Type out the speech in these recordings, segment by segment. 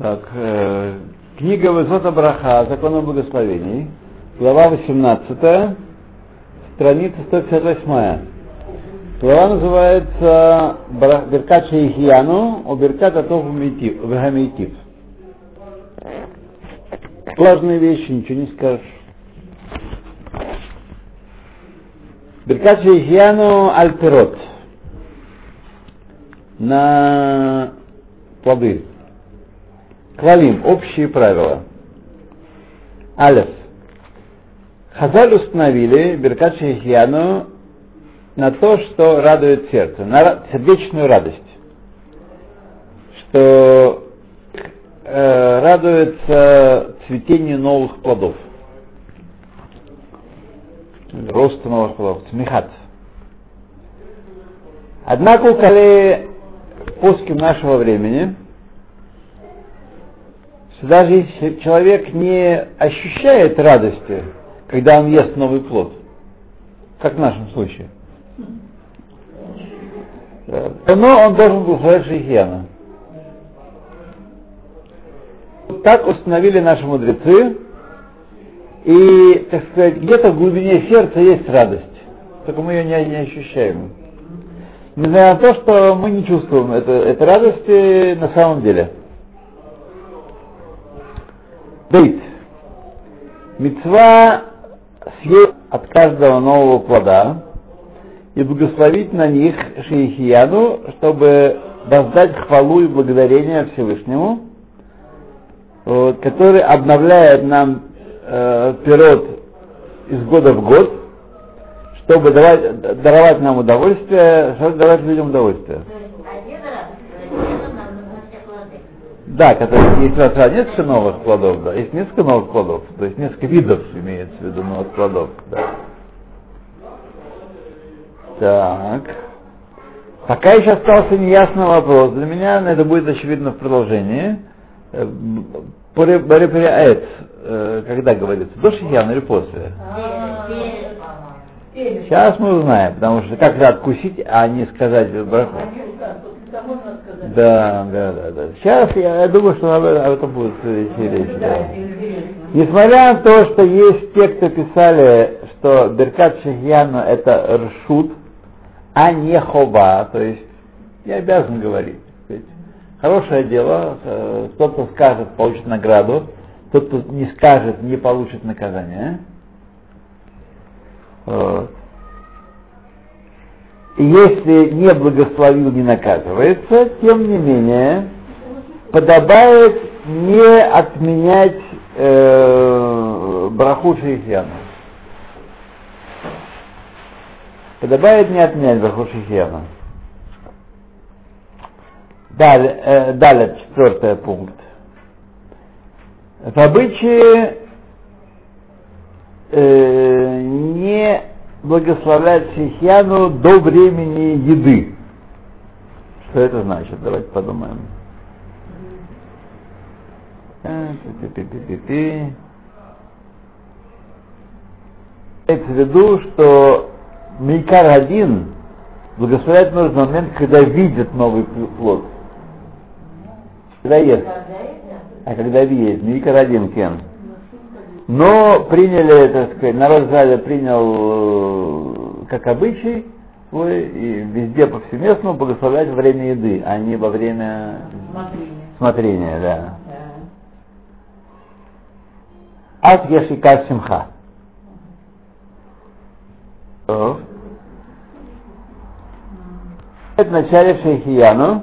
Так, э, книга Высота Браха, Закон о благословении, глава 18, страница 158. Глава называется Беркат Шейхияну, о Беркат Атов Вегамейтив. Сложные вещи, ничего не скажешь. Беркат Шейхияну Альперот. На плоды. Клалим, общие правила. Алеф. Хазаль установили Беркат Шейхияну на то, что радует сердце, на сердечную радость. Что э, радуется цветению новых плодов. Росту новых плодов. Смехат. Однако, коли пуски нашего времени, что даже если человек не ощущает радости, когда он ест новый плод, как в нашем случае, но он должен был сказать шейхиана. Так установили наши мудрецы, и, так сказать, где-то в глубине сердца есть радость, только мы ее не, не ощущаем. Несмотря на то, что мы не чувствуем это, этой радости на самом деле. Бейт. Мецва съесть от каждого нового плода и благословить на них Шейхияну, чтобы воздать хвалу и благодарение Всевышнему, вот, который обновляет нам э, пирот из года в год, чтобы давать, даровать нам удовольствие, чтобы давать людям удовольствие. Да, который есть раз несколько новых плодов, да, есть несколько новых плодов, то есть несколько видов имеется в виду новых плодов, да. Так. Пока еще остался неясный вопрос. Для меня это будет очевидно в продолжении. Бариприаэт, э, когда говорится, до Шихьяна или после? Сейчас мы узнаем, потому что как же откусить, а не сказать браху. Да, да, да, да. Сейчас я, я думаю, что об, об этом будет речь. Да. Несмотря на то, что есть те, кто писали, что Беркат Шахьяна это ршут, а не хова, то есть я обязан говорить. Хорошее дело, тот, кто скажет, получит награду, тот, кто не скажет, не получит наказание. Вот. Если не благословил, не наказывается, тем не менее, подобает не отменять э, браху шейхьяна. Подобает не отменять браху шейхьяна. Далее, э, далее четвертый пункт. В обычае э, не благословлять Сихьяну до времени еды. Что это значит? Давайте подумаем. Имеется в виду, что Мейкар один благословлять нужно в момент, когда видит новый плод. Когда ест. А когда видит. Мейкар один кен. Но приняли, так сказать, народ Израиля принял как обычай и везде повсеместно благословлять во время еды, а не во время смотрения, смотрения да. Ат ешика симха. В начале шейхияну,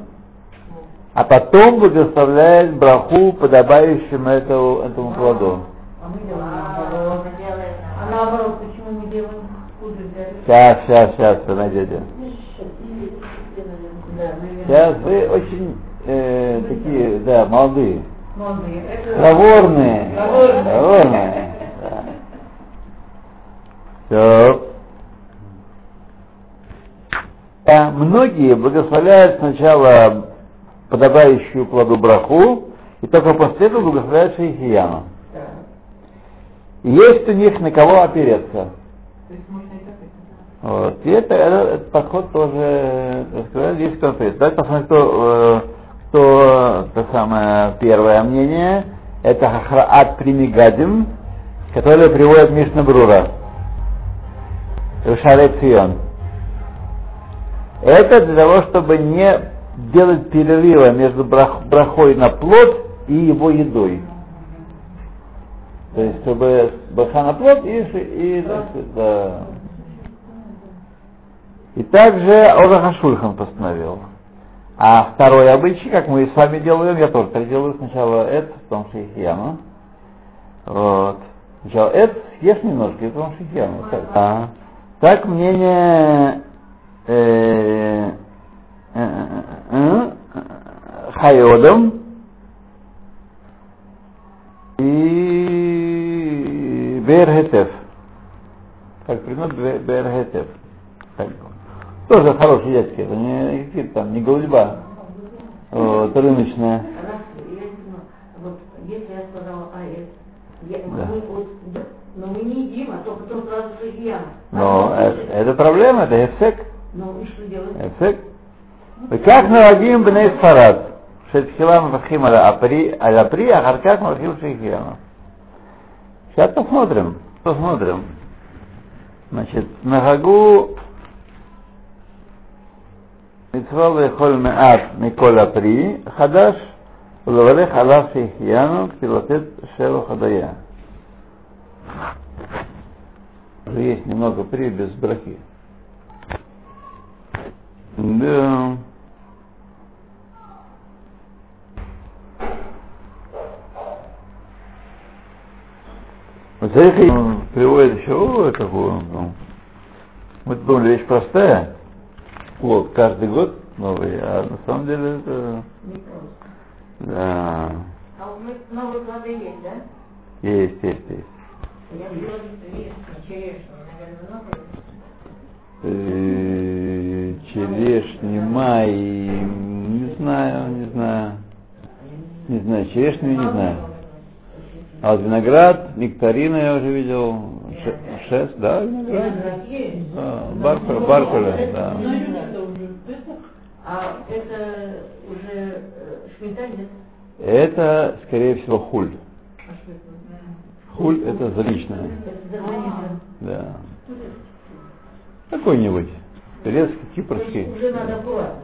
а потом благословляет браху, подобающим этому, этому плоду. А наоборот, почему мы делаем хуже для Сейчас, сейчас, сейчас, вы найдете. Сейчас вы очень э, такие, да, молодые. Молодые. Проворные. Проворные. Проворные. Да. Да, многие благословляют сначала подобающую плоду браху, и только после этого благословляют шейхияну. Да. Есть у них на кого опереться. То есть можно и так, и так. Вот. И это, это- этот подход тоже, так сказать, есть конфликт. Давайте посмотрим, кто, э, кто это самое первое мнение, это Хахраат Примигадим, которое приводит Мишна Брура. Шарет Сион. Это для того, чтобы не делать перерыва между брах, брахой на плод и его едой. То есть, чтобы браха на плод и, и, да. И также Ораха Шульхан постановил. А второй обычай, как мы с вами делаем, я тоже так делаю, сначала это, потом шейхьяну. Вот. Сначала это съешь немножко, и потом шейхьяну. Так, а, так мнение э, э, э, э, Хайодом и Берхетев. Как приносит Берхетев. Тоже хорошие яйца, это не, какие-то там, не голубьба, вот, рыночная. Если, я сказала АЭС, я, мы, но мы не едим, а то потом сразу судья. Но э, это, проблема, это эфсек. Ну и что делать? Эфсек. Как нарагим бней сфарад? Шетхилам вахим аль-апри, аль-апри, а харкак махим шейхиама. Сейчас посмотрим, посмотрим. Значит, на Хагу מצווה לאכול מעט מכל הפרי, חדש, ולברך עליו שהחיינו, כדי לתת שבח הודיה. Уже есть немного при без брахи. Да. Вот это он приводит еще о, такую. ну, Мы думали, вещь простая. Вот, каждый год новый, а на самом деле это... Не просто. Да, А у нас новые плоды есть, да? есть, есть, есть. Я есть, черешню, наверное, много. Э, Черешни, май, не знаю, не знаю. Не знаю, черешню не знаю. А вот виноград, нектарина я уже видел, шест, да, виноград. Есть. Да, баркуля, баркуля, да. А это уже э, шмита нет? Это, скорее всего, хуль. А? Хуль это заличное, да. Какой-нибудь. Турецкий, кипрский. Уже надо аккуратно.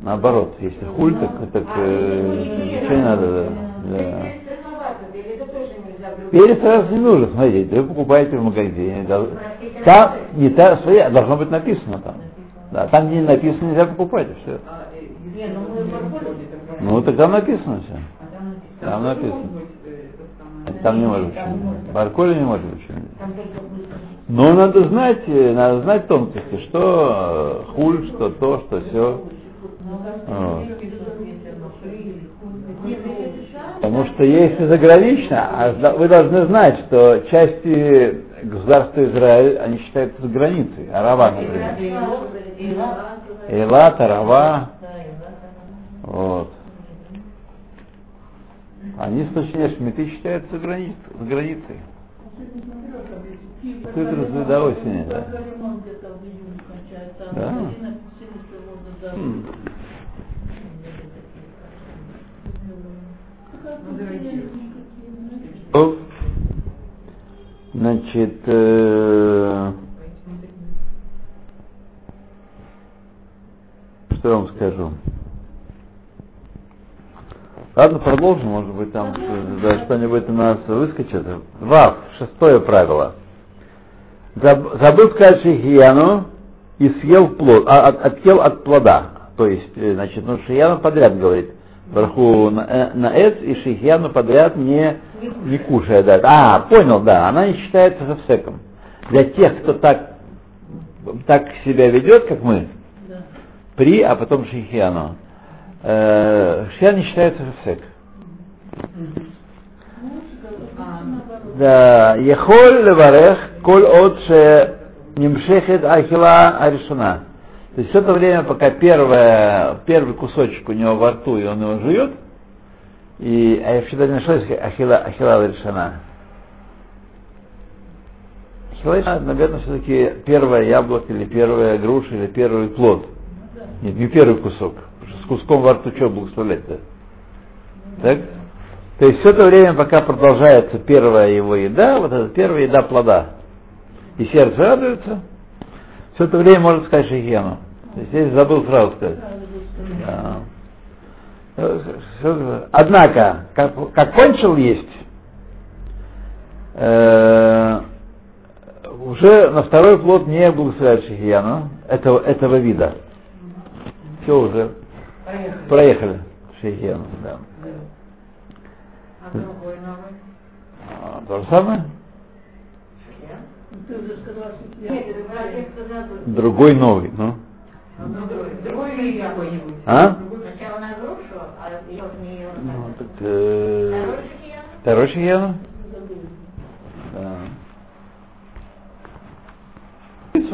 Наоборот, если хуль, так, так э, ничего не надо, да. да. Перец красноватый, или это тоже нельзя в любом- Перец сразу не нужно, смотрите, вы покупаете в магазине. Там не та своя, должно быть написано там. Да, там не написано, нельзя покупать, все. Ну так там написано все. Там написано. Там не может быть. Барколи не может быть. Но надо знать, э, надо знать тонкости, что э, хуль, что то, что все. Потому что если загранично, а вы должны знать, что части государства Израиль, они считаются за границей. Арава, например. Элат, Арава. Вот. Они с точки Шмиты считаются за, границ, за границей. Цитрус до осени, да. Да. Значит, э, что я вам скажу? Ладно, продолжим, может быть, там э, да, что-нибудь у нас выскочит. Вав, шестое правило. Заб- Забыл сказать шихияну и съел плод, а, от, отъел от плода. То есть, э, значит, ну шихияну подряд говорит. Вверху на, э, и шихияну подряд не, не кушая. Да. А, понял, да, она не считается хавсеком. Для тех, кто так, так себя ведет, как мы, при, а потом шихияну, э, шихиян не считается хавсек. Да, ехоль леварех, коль от ше немшехет ахила аришуна. То есть все это время, пока первое, первый кусочек у него во рту, и он его жует, и, а я всегда не нашел ахила, ахила аришуна. Ахила, наверное, все-таки первое яблоко, или первая груша, или первый плод. Нет, не первый кусок. Потому что с куском во рту что благословлять-то? Так? То есть все это время, пока продолжается первая его еда, вот эта первая еда плода, и сердце радуется, все это время может сказать шейхену. То есть здесь забыл сразу сказать. Да. Однако, как, как кончил есть, э, уже на второй плод не благословляет Шихияну этого, этого вида. Все уже Поехали. проехали Шихияну. Да. А другой новый? А, то же самое? Другой новый, ну. А другой. Какой-нибудь? А? Сначала на грушу, а ее не ее. Ну, так, э, Второй Шихияну? Да.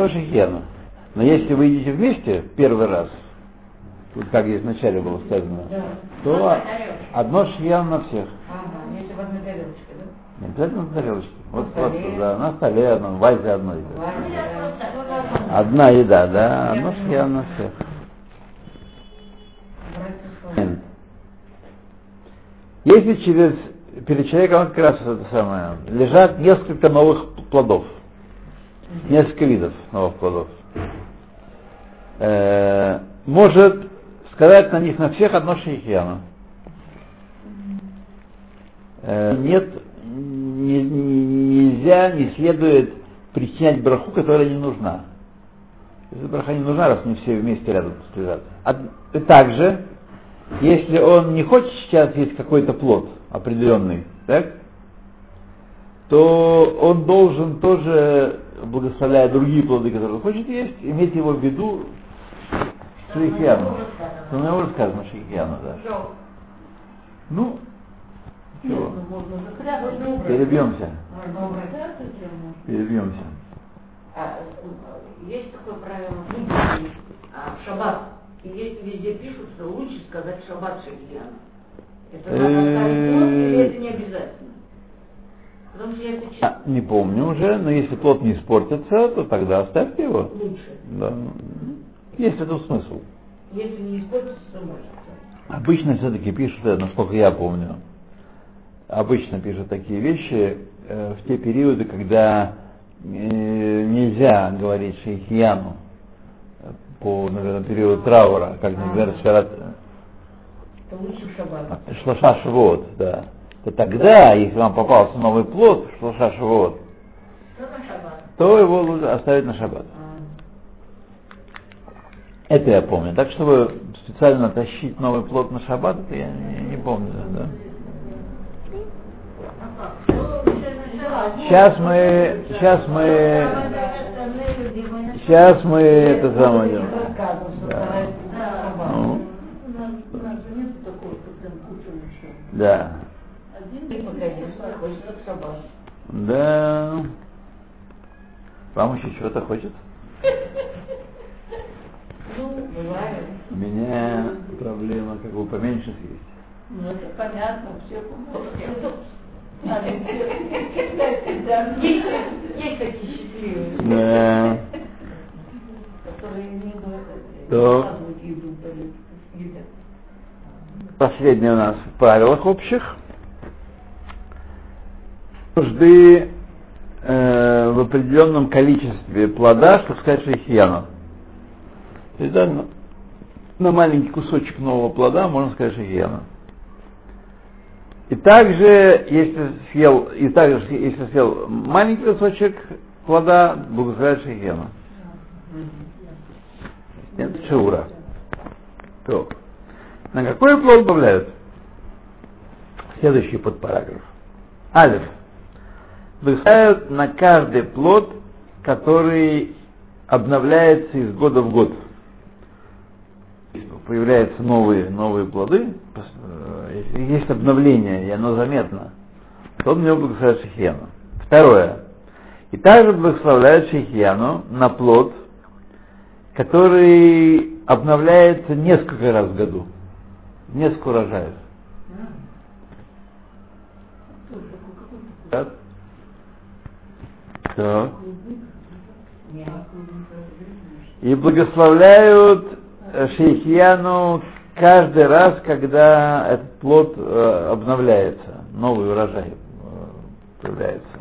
Шихияну. Но если вы идете вместе первый раз, вот как здесь вначале было сказано, Да. то одно Шихияну на всех. Ага, в одной тарелочке, да? Не обязательно на тарелочке. Вот столе. просто, да, на столе одно, в вазе одно. просто... Одна еда, да, одно на всех. Братья Если через, перед человеком как раз это самое, лежат несколько новых плодов, несколько видов новых плодов, э, может сказать на них на всех одно шейхияну. Э, нет, не- не- нельзя, не следует причинять браху, которая не нужна. Если браха не нужна, раз не все вместе рядом лежат. А также, если он не хочет сейчас есть какой-то плод определенный, так, то он должен тоже, благословляя другие плоды, которые он хочет есть, иметь его в виду шейхиану. Что на него сказано шейхиану, да. Ну, чего, перебьемся, перебьемся. А, э, есть такое правило в Индии, а, в шаббат. И есть везде пишут, что лучше сказать шаббат шахияна. Это надо оставить плод, или это не обязательно? Потому что я это читала. А, Не помню уже, но если плод не испортится, то тогда оставьте его. Лучше. Да. Есть в этом смысл. Если не испортится, то можно. Обычно все-таки пишут, э, насколько я помню, обычно пишут такие вещи э, в те периоды, когда э, нельзя говорить шейхияну по, наверное, период траура, как, например, Шарат, шаббат. Шлаша Шавуот, да. То тогда, если вам попался новый плод, Шлаша шаббат? то его лучше оставить на шаббат. А, Это я помню. Так, чтобы специально тащить новый плод на шаббат, это я не, не помню. Да. Сейчас мы, сейчас мы, сейчас мы это самое делаем. Да. Ну, да. Да. Вам еще чего-то хочет? У меня проблема как бы поменьше съесть. Ну, это понятно, все. Есть такие счастливые, Да. которые не. Последнее у нас в правилах общих. Нужды э, в определенном количестве плода, чтобы сказать шейхияну. То есть, да, на, на маленький кусочек нового плода можно сказать шейхияну. И также, если съел, и также, если съел маленький кусочек плода, благословляет шейхияну. Нет, шаура. То. На какой плод добавляют? Следующий подпараграф. Алиф. Благословляют на каждый плод, который обновляется из года в год. Появляются новые, новые плоды, есть обновление, и оно заметно, то он него благословляет шахияну. Второе. И также благословляют шахияну на плод, который обновляется несколько раз в году. Несколько урожаев. Так. Так. И благословляют шейхияну каждый раз, когда этот плод э, обновляется, новый урожай э, появляется.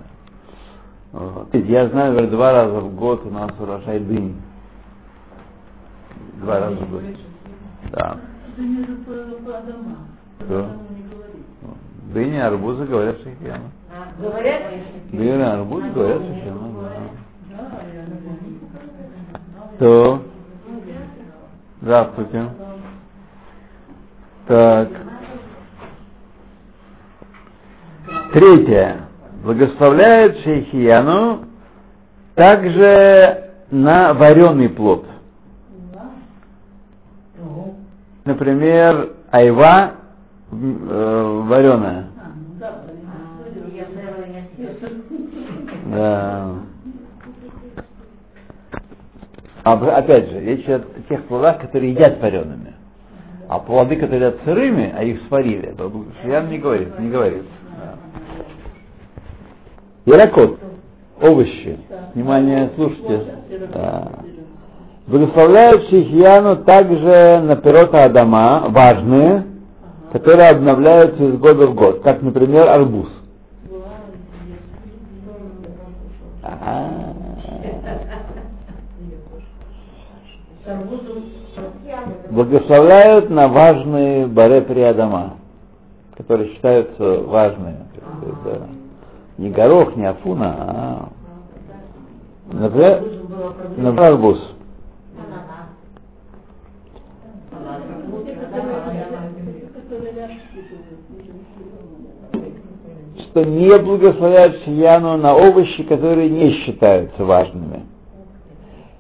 Вот. Я знаю, говорю, два раза в год у нас урожай дынь. Два раза в год. Да. Что? Дыни, арбузы говорят шахияна. А, Говорят? Дыни, арбузы говорят шахияна. Да, я не знаю. То. Здравствуйте. Так. Третье. Благословляет шейхияну также на вареный плод. Например, айва э, вареная. Да, А, опять же, речь о тех плодах, которые едят вареными. А плоды, которые едят сырыми, а их сварили, то Шиян не говорит, не говорит. Да. Яракот, овощи. Внимание, слушайте. Да. Благословляют Шихьяну также на пирота Адама, важные, которые обновляются из года в год, как, например, арбуз. А, арбузом. Благословляют на важные баре приадама, которые считаются важными. Это не горох, не афуна, а например, например, арбуз. Что не благословляют шияну на овощи, которые не считаются важными.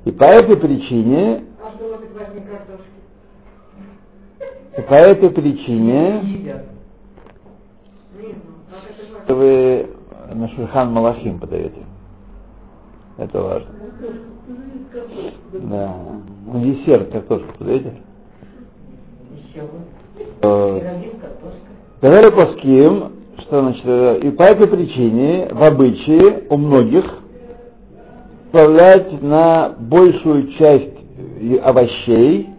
И по этой причине, А что может возник картошки? И по этой причине важно? вы на Шульхан Малахим подаете. Это важно. Да. Ну, десерт картошку подаете? Еще. Говорю Паским, что значит, э, и по этой причине в обычае у многих вставлять на большую часть овощей,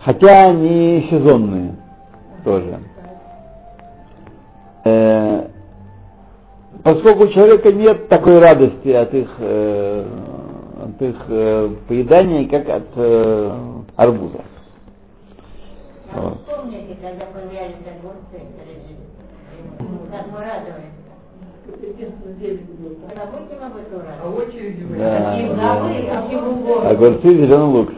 хотя они сезонные тоже. Э, поскольку у человека нет такой радости от их, э, от их э, поедания, как от э, арбуза. Вот. Вспомните, когда появлялись огурцы, как мы радовались. Забудем об этом А. Да, а. Огурцы, зеленый лук.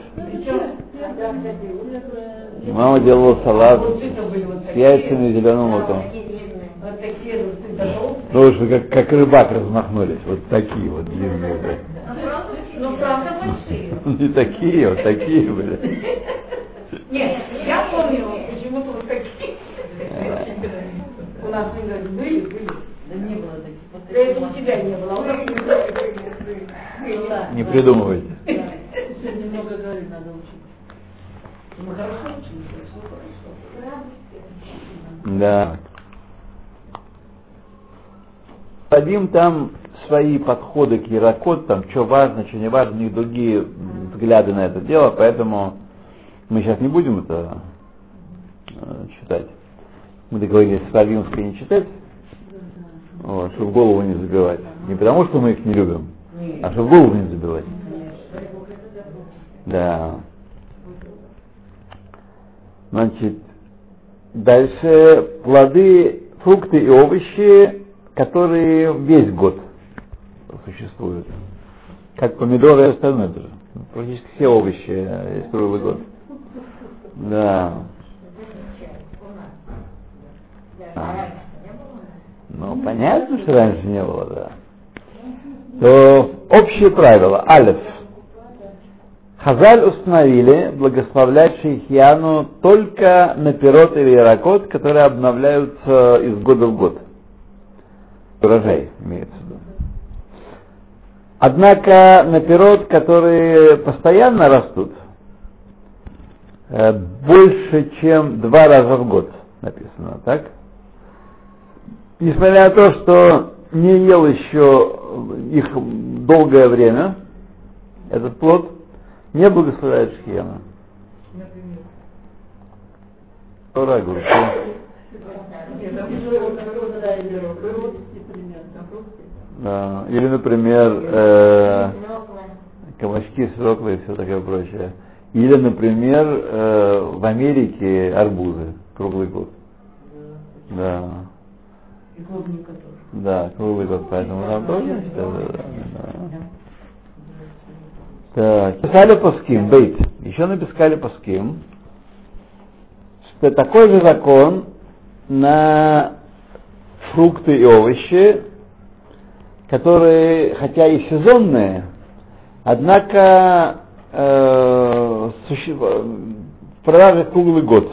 И мама делала салат с яйцами и зеленым луком. Такие длинные. Вот такие огурцы до толстые. Ну уж вы как, как рыбак размахнулись. Вот такие вот длинные. были. Ну, правда, большие. Не такие, вот такие были. Нет, я помню, почему-то вот такие. У нас всегда были, были. Да не было таких. Вот Да это у тебя не было, а у нас были, были, была. Не придумывайте. Еще немного говорить надо учить. Мы хорошо учились, все хорошо. Да. Дадим там свои подходы к Яракот, там что важно, что не важно, у них другие взгляды на это дело, поэтому мы сейчас не будем это э, читать. Мы договорились с Равинской не читать, вот, чтобы голову не забивать. Не потому, что мы их не любим, а чтобы голову не забивать. Да. Значит, дальше плоды, фрукты и овощи, которые весь год существуют. Как помидоры и остальное тоже. Практически все овощи э, есть круглый год. Да. А. Ну, понятно, что раньше не было, да. То общее правило. Алиф. Хазаль установили благословлять шейхьяну только на пирот или яракот, которые обновляются из года в год. Урожай имеется в виду. Однако на пирот, которые постоянно растут, э, больше, чем два раза в год написано, так? Несмотря на то, что не ел еще их долгое время, этот плод, не благословляет шхиена. Тора, огурцы. Да, или например, э, кабачки, свекла и все такое прочее. Или, например, э, в Америке арбузы круглый год. Да. И клубника тоже. Да, круглый год, поэтому там тоже да, да, да. Так, писали паским, бейт. Еще написали паским, что такой же закон на фрукты и овощи, которые, хотя и сезонные, однако э, суще- в круглый год,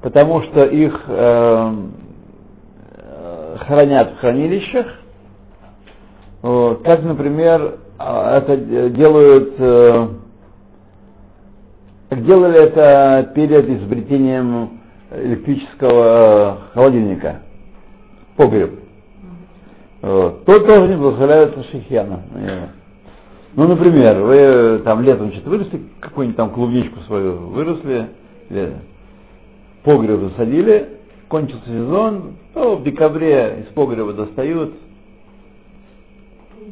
потому что их э, хранят в хранилищах, вот, как, например, это де- делают, э, делали это перед изобретением электрического холодильника, погреб. Вот. То тоже не благословляют шихьяна. Э. Ну, например, вы там летом что-то выросли, какую-нибудь там клубничку свою выросли, или погреб засадили, кончился сезон, то в декабре из погреба достают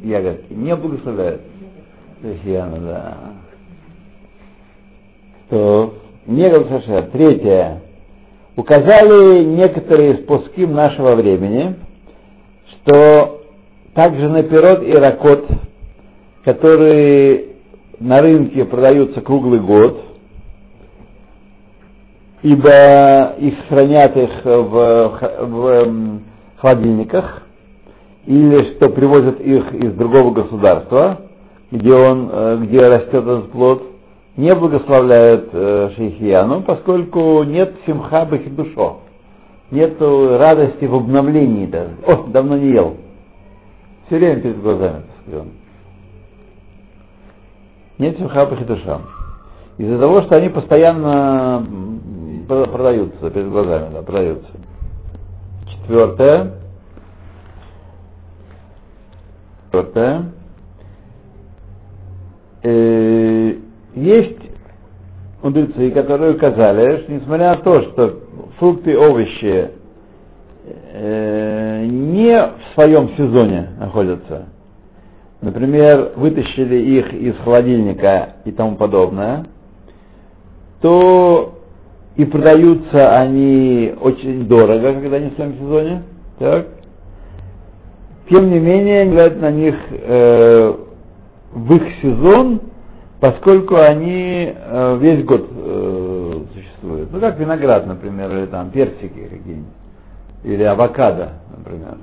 ягодки, не благословляют. Шихьяна, да. То не Галсаша. Третье. Указали некоторые из пуским нашего времени, что также на пирот и ракот, которые на рынке продаются круглый год, ибо их хранят их в, в, эм, холодильниках, или что привозят их из другого государства, где он, э, где растет этот плод, не благословляют э, шейхияну, поскольку нет симха бахидушо, нет радости в обновлении даже. О, давно не ел. Все время перед глазами. так сказать. Нет симха бахидуша. Из-за того, что они постоянно продаются перед глазами, да, продаются. Четвертое. Четвертое. Э, есть мудрецы, которые указали, что несмотря на то, что фрукты и овощи э, не в своем сезоне находятся, например, вытащили их из холодильника и тому подобное, то и продаются они очень дорого, когда они в своем сезоне. Так? Тем не менее, глядят на них э, в их сезон, поскольку они э, весь год э, существуют. Ну, как виноград, например, или там персики какие-нибудь, или авокадо, например.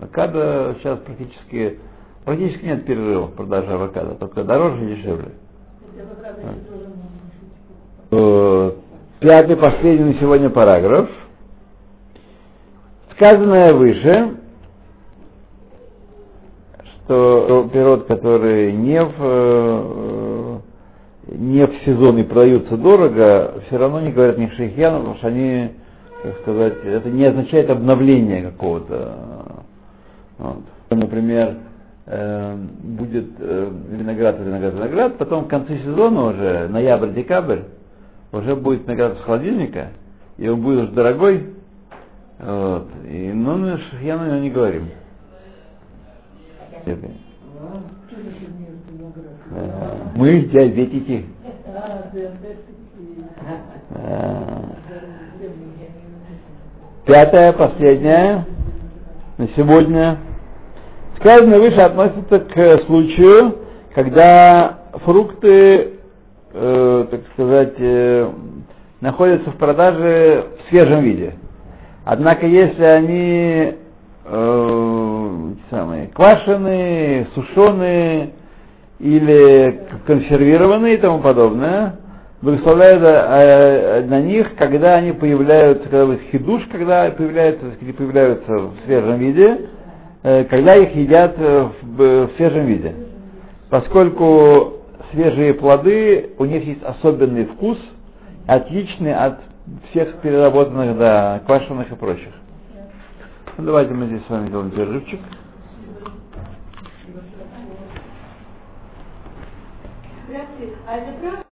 Авокадо сейчас практически, практически нет перерывов в продаже авокадо, только дороже и дешевле. Э, Пятый, последний на сегодня параграф. Сказанное выше, что пирот, которые не в, э, не в сезон и продаются дорого, все равно не говорят ни шейхьяну, потому что они, как сказать, это не означает обновление какого-то. Вот. Например, э, будет э, виноград, виноград, виноград, потом в конце сезона уже, ноябрь-декабрь, уже будет виноград с холодильника, и он будет уже дорогой, вот. И, ну, на мы не говорим. Это. Что за фигня это виноград? Э, Мы диабетики. А, диабетики. Э, Пятое, последнее на сегодня. Сказанное выше относится к случаю, когда фрукты, э, так сказать, э, находятся в продаже в свежем виде. Однако, если они э, самые, квашеные, сушеные или консервированные и тому подобное, благословляют э, на них, когда они появляются, когда вот хидуш, когда появляются, сказать, появляются в свежем виде, э, когда их едят э, в, в свежем виде. Поскольку свежие плоды, у них есть особенный вкус, отличный от всех переработанных, да, квашеных и прочих. Давайте мы здесь с вами сделаем перерывчик.